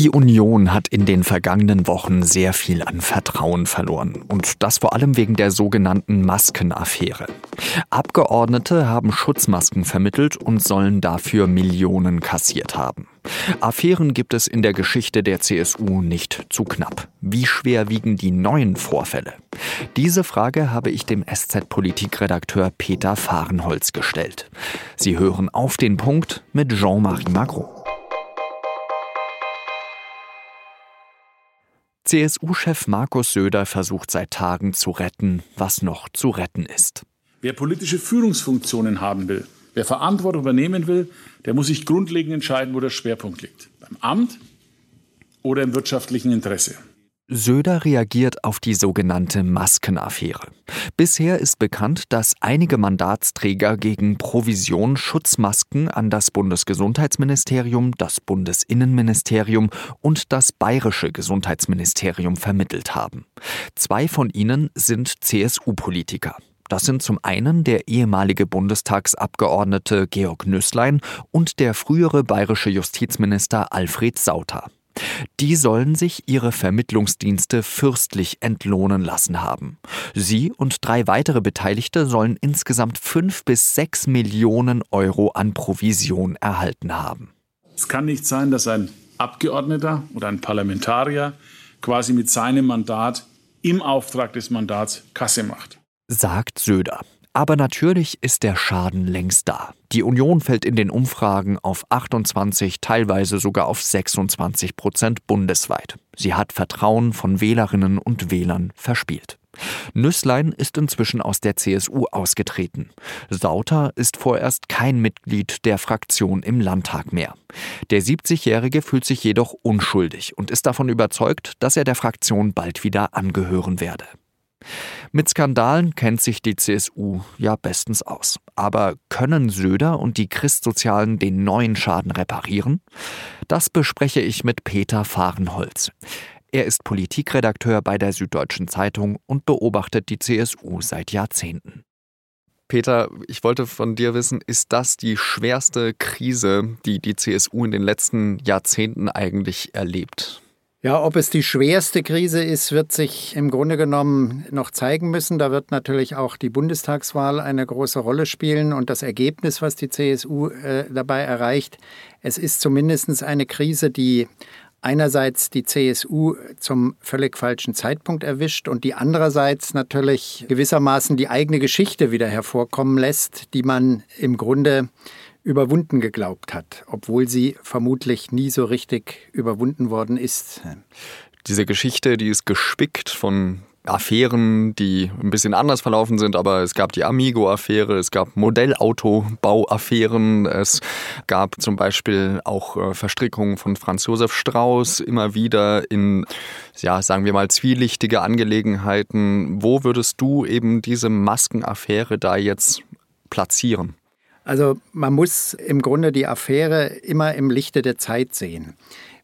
Die Union hat in den vergangenen Wochen sehr viel an Vertrauen verloren. Und das vor allem wegen der sogenannten Maskenaffäre. Abgeordnete haben Schutzmasken vermittelt und sollen dafür Millionen kassiert haben. Affären gibt es in der Geschichte der CSU nicht zu knapp. Wie schwer wiegen die neuen Vorfälle? Diese Frage habe ich dem SZ-Politikredakteur Peter Fahrenholz gestellt. Sie hören auf den Punkt mit Jean-Marie Magro. CSU-Chef Markus Söder versucht seit Tagen zu retten, was noch zu retten ist. Wer politische Führungsfunktionen haben will, wer Verantwortung übernehmen will, der muss sich grundlegend entscheiden, wo der Schwerpunkt liegt. Beim Amt oder im wirtschaftlichen Interesse. Söder reagiert auf die sogenannte Maskenaffäre. Bisher ist bekannt, dass einige Mandatsträger gegen Provision Schutzmasken an das Bundesgesundheitsministerium, das Bundesinnenministerium und das bayerische Gesundheitsministerium vermittelt haben. Zwei von ihnen sind CSU-Politiker. Das sind zum einen der ehemalige Bundestagsabgeordnete Georg Nüßlein und der frühere bayerische Justizminister Alfred Sauter. Die sollen sich ihre Vermittlungsdienste fürstlich entlohnen lassen haben. Sie und drei weitere Beteiligte sollen insgesamt fünf bis sechs Millionen Euro an Provision erhalten haben. Es kann nicht sein, dass ein Abgeordneter oder ein Parlamentarier quasi mit seinem Mandat im Auftrag des Mandats Kasse macht. Sagt Söder. Aber natürlich ist der Schaden längst da. Die Union fällt in den Umfragen auf 28, teilweise sogar auf 26 Prozent bundesweit. Sie hat Vertrauen von Wählerinnen und Wählern verspielt. Nüßlein ist inzwischen aus der CSU ausgetreten. Sauter ist vorerst kein Mitglied der Fraktion im Landtag mehr. Der 70-Jährige fühlt sich jedoch unschuldig und ist davon überzeugt, dass er der Fraktion bald wieder angehören werde. Mit Skandalen kennt sich die CSU ja bestens aus. Aber können Söder und die Christsozialen den neuen Schaden reparieren? Das bespreche ich mit Peter Fahrenholz. Er ist Politikredakteur bei der Süddeutschen Zeitung und beobachtet die CSU seit Jahrzehnten. Peter, ich wollte von dir wissen, ist das die schwerste Krise, die die CSU in den letzten Jahrzehnten eigentlich erlebt? Ja, ob es die schwerste Krise ist, wird sich im Grunde genommen noch zeigen müssen. Da wird natürlich auch die Bundestagswahl eine große Rolle spielen und das Ergebnis, was die CSU äh, dabei erreicht. Es ist zumindest eine Krise, die einerseits die CSU zum völlig falschen Zeitpunkt erwischt und die andererseits natürlich gewissermaßen die eigene Geschichte wieder hervorkommen lässt, die man im Grunde überwunden geglaubt hat, obwohl sie vermutlich nie so richtig überwunden worden ist. Diese Geschichte, die ist gespickt von Affären, die ein bisschen anders verlaufen sind, aber es gab die Amigo-Affäre, es gab Modellautobau-Affären, es gab zum Beispiel auch äh, Verstrickungen von Franz Josef Strauß immer wieder in, ja, sagen wir mal, zwielichtige Angelegenheiten. Wo würdest du eben diese Maskenaffäre da jetzt platzieren? Also man muss im Grunde die Affäre immer im Lichte der Zeit sehen.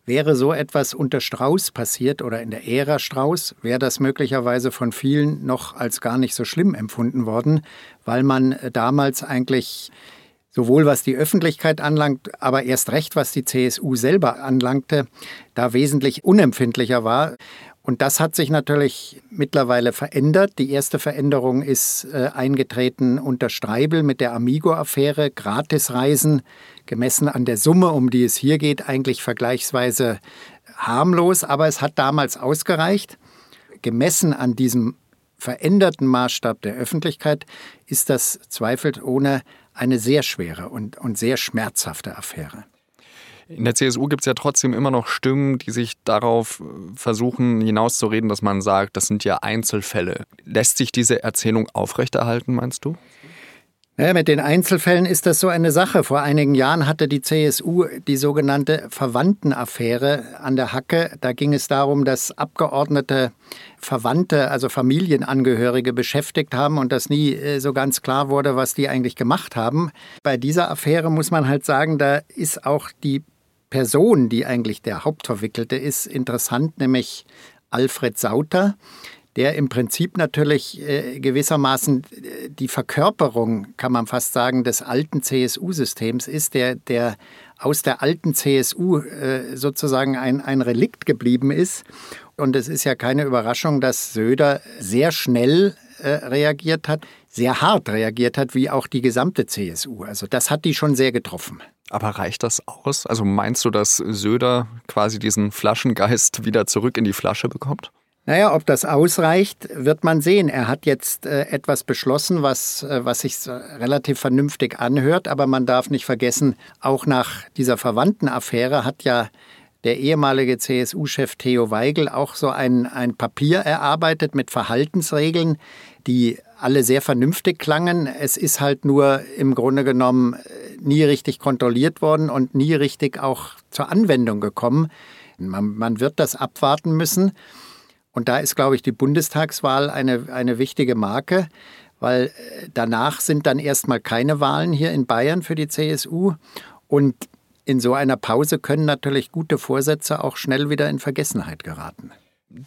Wäre so etwas unter Strauß passiert oder in der Ära Strauß, wäre das möglicherweise von vielen noch als gar nicht so schlimm empfunden worden, weil man damals eigentlich sowohl was die Öffentlichkeit anlangt, aber erst recht was die CSU selber anlangte, da wesentlich unempfindlicher war. Und das hat sich natürlich mittlerweile verändert. Die erste Veränderung ist äh, eingetreten unter Streibel mit der Amigo-Affäre. Gratisreisen, gemessen an der Summe, um die es hier geht, eigentlich vergleichsweise harmlos, aber es hat damals ausgereicht. Gemessen an diesem veränderten Maßstab der Öffentlichkeit ist das zweifelsohne eine sehr schwere und, und sehr schmerzhafte Affäre. In der CSU gibt es ja trotzdem immer noch Stimmen, die sich darauf äh, versuchen hinauszureden, dass man sagt, das sind ja Einzelfälle. Lässt sich diese Erzählung aufrechterhalten, meinst du? Ja, mit den Einzelfällen ist das so eine Sache. Vor einigen Jahren hatte die CSU die sogenannte Verwandtenaffäre an der Hacke. Da ging es darum, dass Abgeordnete Verwandte, also Familienangehörige beschäftigt haben und das nie äh, so ganz klar wurde, was die eigentlich gemacht haben. Bei dieser Affäre muss man halt sagen, da ist auch die Person, die eigentlich der Hauptverwickelte ist, interessant, nämlich Alfred Sauter. der im Prinzip natürlich äh, gewissermaßen äh, die Verkörperung, kann man fast sagen, des alten CSU-Systems ist, der, der aus der alten CSU äh, sozusagen ein, ein Relikt geblieben ist. Und es ist ja keine Überraschung, dass Söder sehr schnell äh, reagiert hat, sehr hart reagiert hat, wie auch die gesamte CSU. Also das hat die schon sehr getroffen. Aber reicht das aus? Also meinst du, dass Söder quasi diesen Flaschengeist wieder zurück in die Flasche bekommt? Naja, ob das ausreicht, wird man sehen. Er hat jetzt äh, etwas beschlossen, was, äh, was sich relativ vernünftig anhört, aber man darf nicht vergessen, auch nach dieser Verwandtenaffäre hat ja der ehemalige CSU-Chef Theo Weigel auch so ein, ein Papier erarbeitet mit Verhaltensregeln, die alle sehr vernünftig klangen. Es ist halt nur im Grunde genommen äh, nie richtig kontrolliert worden und nie richtig auch zur Anwendung gekommen. Man, man wird das abwarten müssen. Und da ist, glaube ich, die Bundestagswahl eine, eine wichtige Marke, weil äh, danach sind dann erstmal keine Wahlen hier in Bayern für die CSU. Und in so einer Pause können natürlich gute Vorsätze auch schnell wieder in Vergessenheit geraten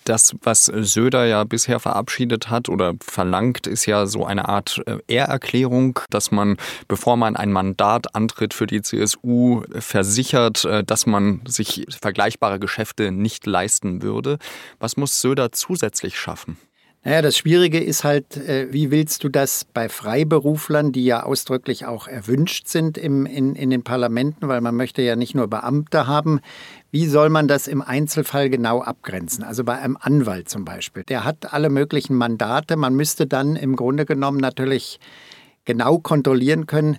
das, was Söder ja bisher verabschiedet hat oder verlangt, ist ja so eine Art äh, Ehrerklärung, dass man, bevor man ein Mandat antritt für die CSU, versichert, äh, dass man sich vergleichbare Geschäfte nicht leisten würde. Was muss Söder zusätzlich schaffen? Naja, das Schwierige ist halt, äh, wie willst du das bei Freiberuflern, die ja ausdrücklich auch erwünscht sind im, in, in den Parlamenten, weil man möchte ja nicht nur Beamte haben, wie soll man das im Einzelfall genau abgrenzen? Also bei einem Anwalt zum Beispiel. Der hat alle möglichen Mandate. Man müsste dann im Grunde genommen natürlich genau kontrollieren können,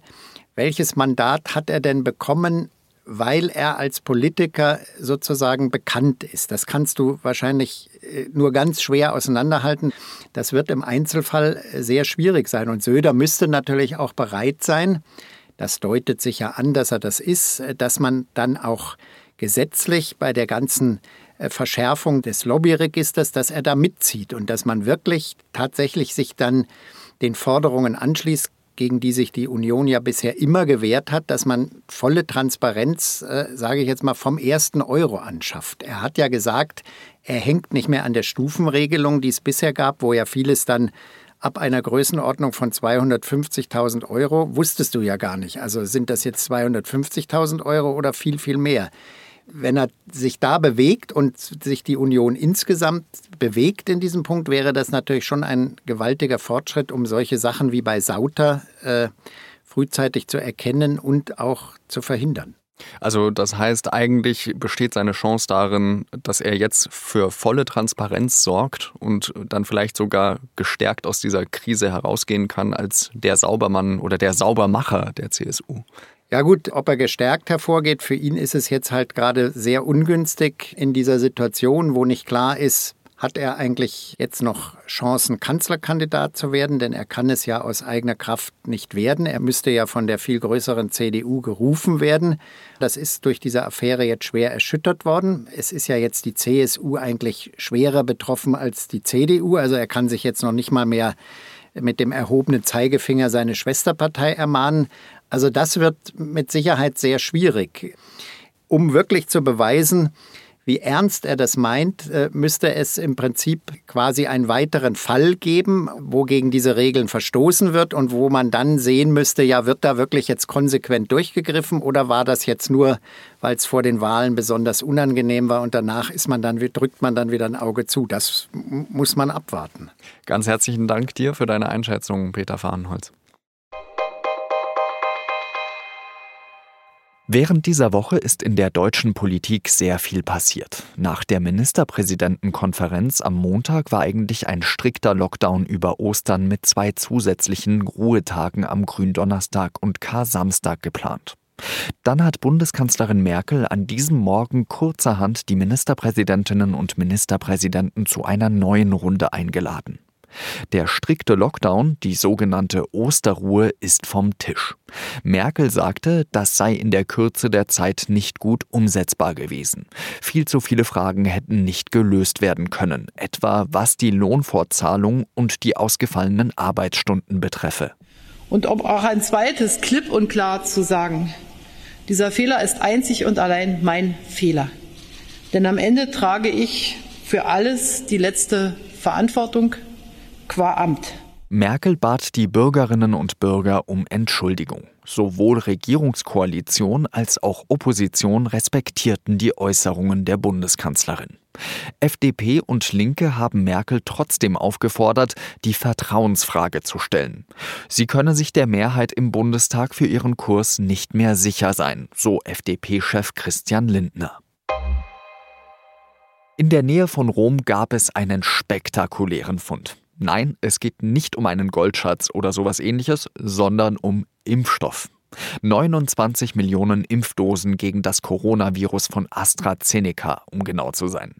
welches Mandat hat er denn bekommen, weil er als Politiker sozusagen bekannt ist. Das kannst du wahrscheinlich äh, nur ganz schwer auseinanderhalten. Das wird im Einzelfall sehr schwierig sein. Und Söder müsste natürlich auch bereit sein, das deutet sich ja an, dass er das ist, dass man dann auch gesetzlich bei der ganzen äh, Verschärfung des Lobbyregisters, dass er da mitzieht und dass man wirklich tatsächlich sich dann den Forderungen anschließt, gegen die sich die Union ja bisher immer gewehrt hat, dass man volle Transparenz, äh, sage ich jetzt mal, vom ersten Euro anschafft. Er hat ja gesagt, er hängt nicht mehr an der Stufenregelung, die es bisher gab, wo ja vieles dann ab einer Größenordnung von 250.000 Euro, wusstest du ja gar nicht. Also sind das jetzt 250.000 Euro oder viel, viel mehr? Wenn er sich da bewegt und sich die Union insgesamt bewegt in diesem Punkt, wäre das natürlich schon ein gewaltiger Fortschritt, um solche Sachen wie bei Sauter äh, frühzeitig zu erkennen und auch zu verhindern. Also das heißt, eigentlich besteht seine Chance darin, dass er jetzt für volle Transparenz sorgt und dann vielleicht sogar gestärkt aus dieser Krise herausgehen kann als der Saubermann oder der Saubermacher der CSU. Ja gut, ob er gestärkt hervorgeht, für ihn ist es jetzt halt gerade sehr ungünstig in dieser Situation, wo nicht klar ist, hat er eigentlich jetzt noch Chancen, Kanzlerkandidat zu werden? Denn er kann es ja aus eigener Kraft nicht werden. Er müsste ja von der viel größeren CDU gerufen werden. Das ist durch diese Affäre jetzt schwer erschüttert worden. Es ist ja jetzt die CSU eigentlich schwerer betroffen als die CDU. Also er kann sich jetzt noch nicht mal mehr mit dem erhobenen Zeigefinger seine Schwesterpartei ermahnen. Also das wird mit Sicherheit sehr schwierig. Um wirklich zu beweisen, wie ernst er das meint, äh, müsste es im Prinzip quasi einen weiteren Fall geben, wo gegen diese Regeln verstoßen wird und wo man dann sehen müsste, ja, wird da wirklich jetzt konsequent durchgegriffen oder war das jetzt nur, weil es vor den Wahlen besonders unangenehm war und danach ist man dann, drückt man dann wieder ein Auge zu. Das muss man abwarten. Ganz herzlichen Dank dir für deine Einschätzung, Peter Fahrenholz. Während dieser Woche ist in der deutschen Politik sehr viel passiert. Nach der Ministerpräsidentenkonferenz am Montag war eigentlich ein strikter Lockdown über Ostern mit zwei zusätzlichen Ruhetagen am Gründonnerstag und Kar-Samstag geplant. Dann hat Bundeskanzlerin Merkel an diesem Morgen kurzerhand die Ministerpräsidentinnen und Ministerpräsidenten zu einer neuen Runde eingeladen. Der strikte Lockdown, die sogenannte Osterruhe, ist vom Tisch. Merkel sagte, das sei in der Kürze der Zeit nicht gut umsetzbar gewesen. Viel zu viele Fragen hätten nicht gelöst werden können, etwa was die Lohnfortzahlung und die ausgefallenen Arbeitsstunden betreffe. Und um auch ein zweites klipp und klar zu sagen, dieser Fehler ist einzig und allein mein Fehler. Denn am Ende trage ich für alles die letzte Verantwortung qua Amt. Merkel bat die Bürgerinnen und Bürger um Entschuldigung. Sowohl Regierungskoalition als auch Opposition respektierten die Äußerungen der Bundeskanzlerin. FDP und Linke haben Merkel trotzdem aufgefordert, die Vertrauensfrage zu stellen. Sie könne sich der Mehrheit im Bundestag für ihren Kurs nicht mehr sicher sein, so FDP-Chef Christian Lindner. In der Nähe von Rom gab es einen spektakulären Fund. Nein, es geht nicht um einen Goldschatz oder sowas ähnliches, sondern um Impfstoff. 29 Millionen Impfdosen gegen das Coronavirus von AstraZeneca, um genau zu sein.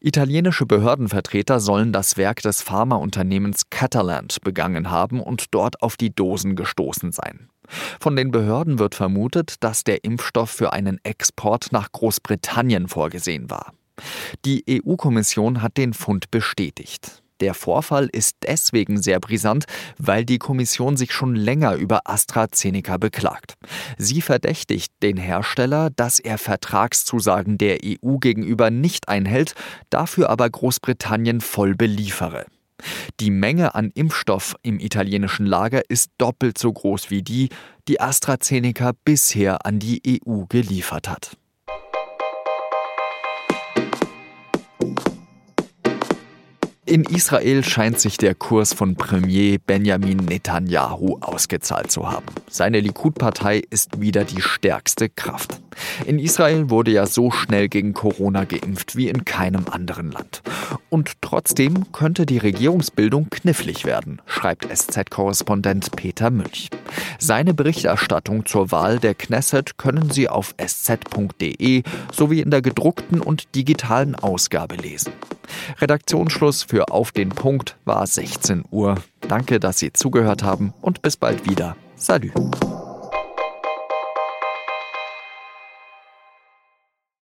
Italienische Behördenvertreter sollen das Werk des Pharmaunternehmens Cataland begangen haben und dort auf die Dosen gestoßen sein. Von den Behörden wird vermutet, dass der Impfstoff für einen Export nach Großbritannien vorgesehen war. Die EU-Kommission hat den Fund bestätigt. Der Vorfall ist deswegen sehr brisant, weil die Kommission sich schon länger über AstraZeneca beklagt. Sie verdächtigt den Hersteller, dass er Vertragszusagen der EU gegenüber nicht einhält, dafür aber Großbritannien voll beliefere. Die Menge an Impfstoff im italienischen Lager ist doppelt so groß wie die, die AstraZeneca bisher an die EU geliefert hat. In Israel scheint sich der Kurs von Premier Benjamin Netanyahu ausgezahlt zu haben. Seine Likud-Partei ist wieder die stärkste Kraft. In Israel wurde ja so schnell gegen Corona geimpft wie in keinem anderen Land. Und trotzdem könnte die Regierungsbildung knifflig werden, schreibt SZ-Korrespondent Peter Münch. Seine Berichterstattung zur Wahl der Knesset können Sie auf sz.de sowie in der gedruckten und digitalen Ausgabe lesen. Redaktionsschluss für Auf den Punkt war 16 Uhr. Danke, dass Sie zugehört haben und bis bald wieder. Salut.